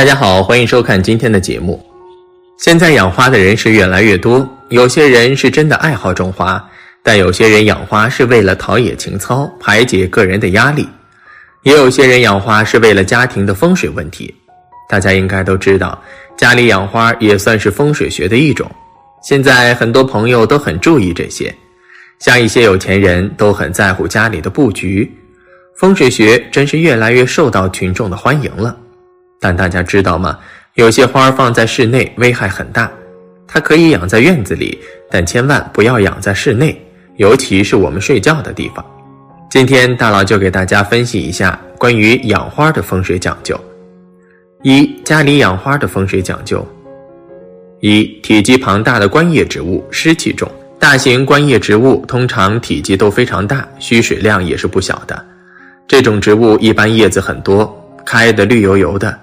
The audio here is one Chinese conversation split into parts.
大家好，欢迎收看今天的节目。现在养花的人是越来越多，有些人是真的爱好种花，但有些人养花是为了陶冶情操、排解个人的压力，也有些人养花是为了家庭的风水问题。大家应该都知道，家里养花也算是风水学的一种。现在很多朋友都很注意这些，像一些有钱人都很在乎家里的布局，风水学真是越来越受到群众的欢迎了。但大家知道吗？有些花放在室内危害很大，它可以养在院子里，但千万不要养在室内，尤其是我们睡觉的地方。今天大佬就给大家分析一下关于养花的风水讲究。一、家里养花的风水讲究：一、体积庞大的观叶植物，湿气重。大型观叶植物通常体积都非常大，需水量也是不小的。这种植物一般叶子很多，开的绿油油的。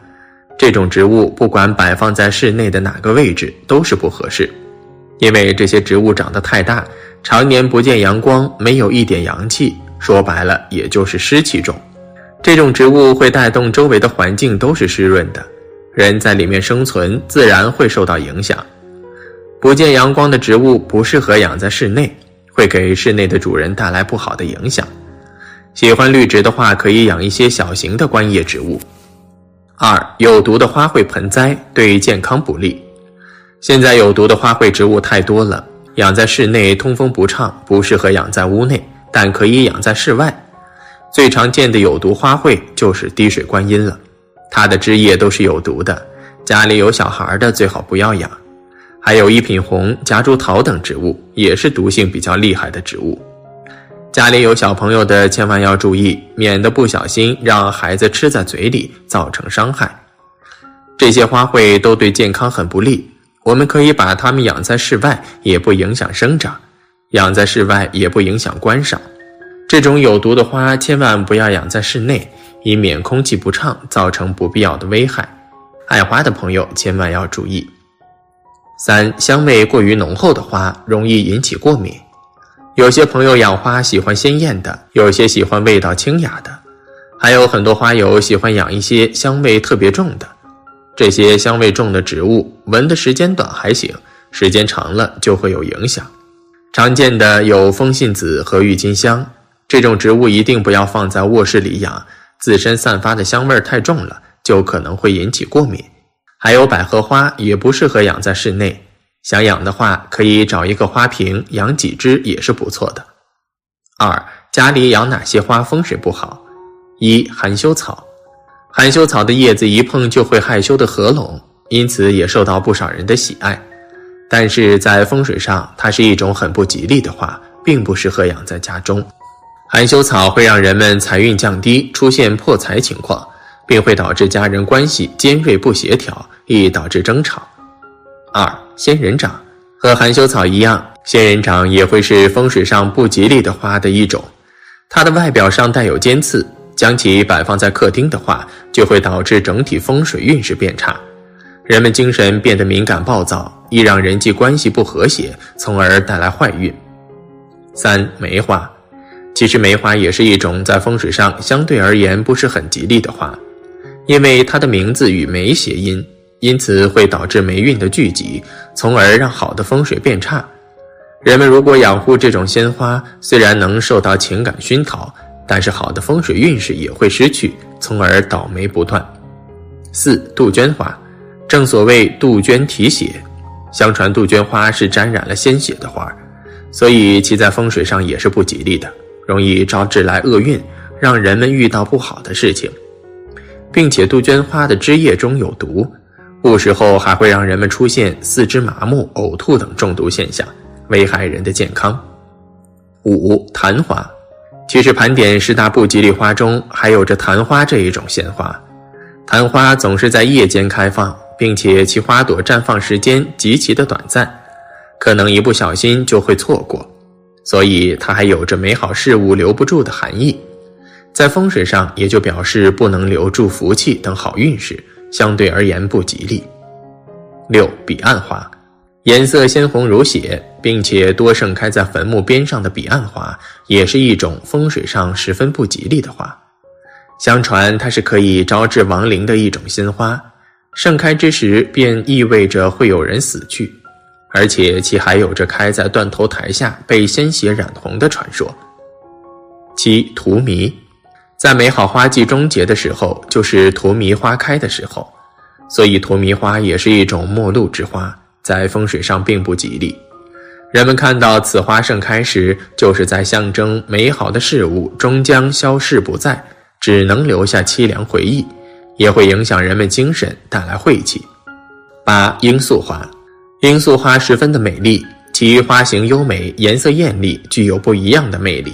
这种植物不管摆放在室内的哪个位置都是不合适，因为这些植物长得太大，常年不见阳光，没有一点阳气，说白了也就是湿气重。这种植物会带动周围的环境都是湿润的，人在里面生存自然会受到影响。不见阳光的植物不适合养在室内，会给室内的主人带来不好的影响。喜欢绿植的话，可以养一些小型的观叶植物。二有毒的花卉盆栽对健康不利。现在有毒的花卉植物太多了，养在室内通风不畅，不适合养在屋内，但可以养在室外。最常见的有毒花卉就是滴水观音了，它的枝叶都是有毒的，家里有小孩的最好不要养。还有一品红、夹竹桃等植物，也是毒性比较厉害的植物。家里有小朋友的，千万要注意，免得不小心让孩子吃在嘴里，造成伤害。这些花卉都对健康很不利。我们可以把它们养在室外，也不影响生长；养在室外也不影响观赏。这种有毒的花，千万不要养在室内，以免空气不畅，造成不必要的危害。爱花的朋友千万要注意。三、香味过于浓厚的花，容易引起过敏。有些朋友养花喜欢鲜艳的，有些喜欢味道清雅的，还有很多花友喜欢养一些香味特别重的。这些香味重的植物，闻的时间短还行，时间长了就会有影响。常见的有风信子和郁金香，这种植物一定不要放在卧室里养，自身散发的香味太重了，就可能会引起过敏。还有百合花也不适合养在室内。想养的话，可以找一个花瓶养几只也是不错的。二，家里养哪些花风水不好？一，含羞草。含羞草的叶子一碰就会害羞的合拢，因此也受到不少人的喜爱。但是在风水上，它是一种很不吉利的花，并不适合养在家中。含羞草会让人们财运降低，出现破财情况，并会导致家人关系尖锐不协调，易导致争吵。二。仙人掌和含羞草一样，仙人掌也会是风水上不吉利的花的一种。它的外表上带有尖刺，将其摆放在客厅的话，就会导致整体风水运势变差，人们精神变得敏感暴躁，易让人际关系不和谐，从而带来坏运。三梅花，其实梅花也是一种在风水上相对而言不是很吉利的花，因为它的名字与梅谐音。因此会导致霉运的聚集，从而让好的风水变差。人们如果养护这种鲜花，虽然能受到情感熏陶，但是好的风水运势也会失去，从而倒霉不断。四杜鹃花，正所谓杜鹃啼血，相传杜鹃花是沾染了鲜血的花，所以其在风水上也是不吉利的，容易招致来厄运，让人们遇到不好的事情，并且杜鹃花的枝叶中有毒。误食后还会让人们出现四肢麻木、呕吐等中毒现象，危害人的健康。五昙花，其实盘点十大不吉利花中，还有着昙花这一种鲜花。昙花总是在夜间开放，并且其花朵绽放时间极其的短暂，可能一不小心就会错过，所以它还有着美好事物留不住的含义，在风水上也就表示不能留住福气等好运势。相对而言不吉利。六彼岸花，颜色鲜红如血，并且多盛开在坟墓边上的彼岸花，也是一种风水上十分不吉利的花。相传它是可以招致亡灵的一种鲜花，盛开之时便意味着会有人死去，而且其还有着开在断头台下被鲜血染红的传说。七荼蘼，在美好花季终结的时候，就是荼蘼花开的时候，所以荼蘼花也是一种末路之花，在风水上并不吉利。人们看到此花盛开时，就是在象征美好的事物终将消逝不在，只能留下凄凉回忆，也会影响人们精神，带来晦气。八罂粟花，罂粟花十分的美丽，其花型优美，颜色艳丽，具有不一样的魅力。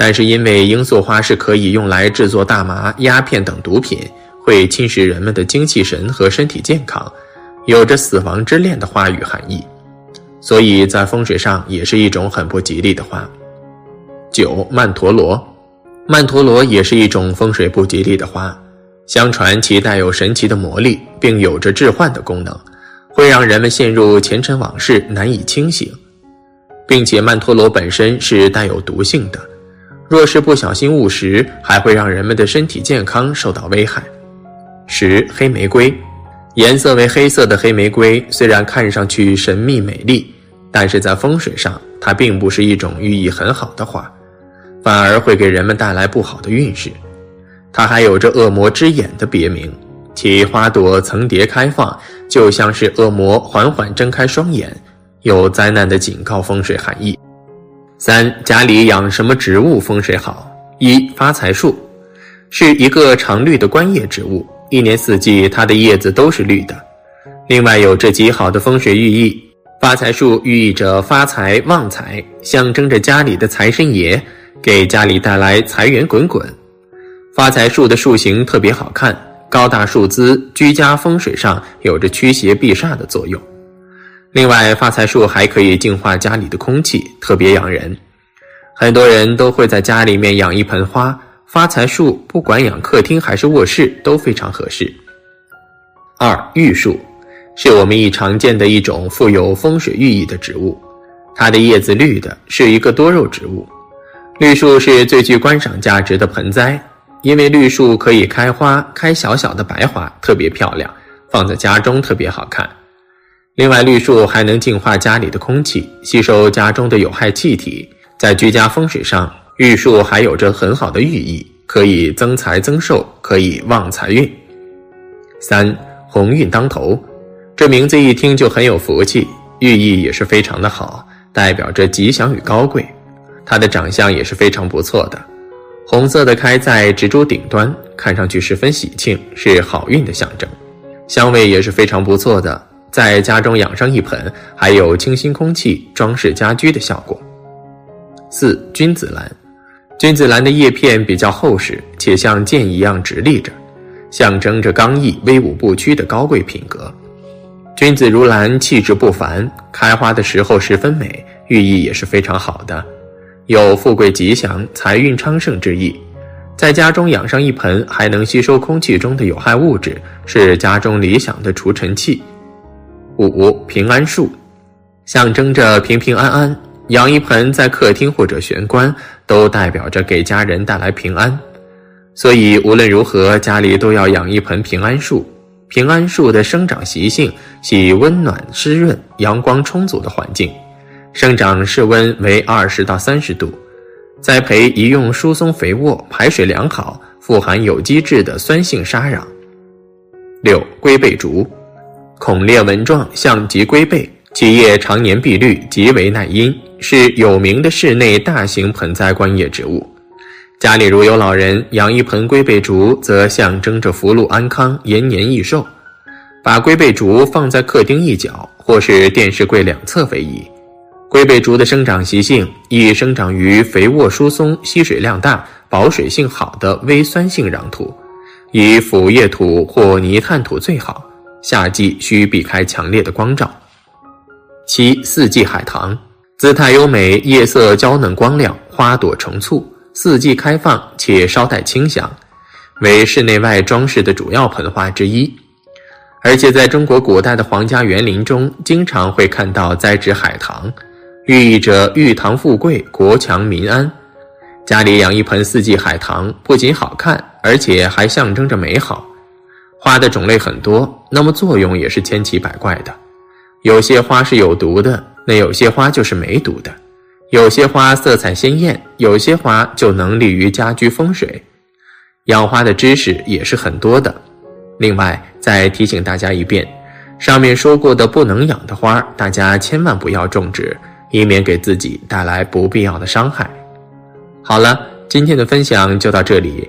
但是因为罂粟花是可以用来制作大麻、鸦片等毒品，会侵蚀人们的精气神和身体健康，有着死亡之恋的花语含义。所以在风水上也是一种很不吉利的花。九曼陀罗，曼陀罗也是一种风水不吉利的花。相传其带有神奇的魔力，并有着致幻的功能，会让人们陷入前尘往事，难以清醒。并且曼陀罗本身是带有毒性的，若是不小心误食，还会让人们的身体健康受到危害。十黑玫瑰。颜色为黑色的黑玫瑰虽然看上去神秘美丽，但是在风水上，它并不是一种寓意很好的花，反而会给人们带来不好的运势。它还有着“恶魔之眼”的别名，其花朵层叠开放，就像是恶魔缓缓睁开双眼，有灾难的警告风水含义。三家里养什么植物风水好？一发财树，是一个常绿的观叶植物。一年四季，它的叶子都是绿的。另外，有着极好的风水寓意。发财树寓意着发财旺财，象征着家里的财神爷，给家里带来财源滚滚。发财树的树形特别好看，高大树姿，居家风水上有着驱邪避煞的作用。另外，发财树还可以净化家里的空气，特别养人。很多人都会在家里面养一盆花。发财树不管养客厅还是卧室都非常合适。二玉树，是我们一常见的一种富有风水寓意的植物，它的叶子绿的，是一个多肉植物。绿树是最具观赏价值的盆栽，因为绿树可以开花，开小小的白花，特别漂亮，放在家中特别好看。另外，绿树还能净化家里的空气，吸收家中的有害气体，在居家风水上。玉树还有着很好的寓意，可以增财增寿，可以旺财运。三鸿运当头，这名字一听就很有福气，寓意也是非常的好，代表着吉祥与高贵。它的长相也是非常不错的，红色的开在植株顶端，看上去十分喜庆，是好运的象征。香味也是非常不错的，在家中养上一盆，还有清新空气、装饰家居的效果。四君子兰。君子兰的叶片比较厚实，且像剑一样直立着，象征着刚毅、威武不屈的高贵品格。君子如兰，气质不凡，开花的时候十分美，寓意也是非常好的，有富贵吉祥、财运昌盛之意。在家中养上一盆，还能吸收空气中的有害物质，是家中理想的除尘器。五平安树，象征着平平安安。养一盆在客厅或者玄关，都代表着给家人带来平安，所以无论如何，家里都要养一盆平安树。平安树的生长习性喜温暖湿润、阳光充足的环境，生长室温为二十到三十度，栽培宜用疏松肥沃、排水良好、富含有机质的酸性沙壤。六龟背竹，孔裂纹状，像极龟背。其叶常年碧绿，极为耐阴，是有名的室内大型盆栽观叶植物。家里如有老人养一盆龟背竹，则象征着福禄安康、延年益寿。把龟背竹放在客厅一角，或是电视柜两侧为宜。龟背竹的生长习性宜生长于肥沃疏松、吸水量大、保水性好的微酸性壤土，以腐叶土或泥炭土最好。夏季需避开强烈的光照。七四季海棠，姿态优美，叶色娇嫩光亮，花朵成簇，四季开放且稍带清香，为室内外装饰的主要盆花之一。而且在中国古代的皇家园林中，经常会看到栽植海棠，寓意着玉堂富贵、国强民安。家里养一盆四季海棠，不仅好看，而且还象征着美好。花的种类很多，那么作用也是千奇百怪的。有些花是有毒的，那有些花就是没毒的。有些花色彩鲜艳，有些花就能利于家居风水。养花的知识也是很多的。另外，再提醒大家一遍，上面说过的不能养的花，大家千万不要种植，以免给自己带来不必要的伤害。好了，今天的分享就到这里。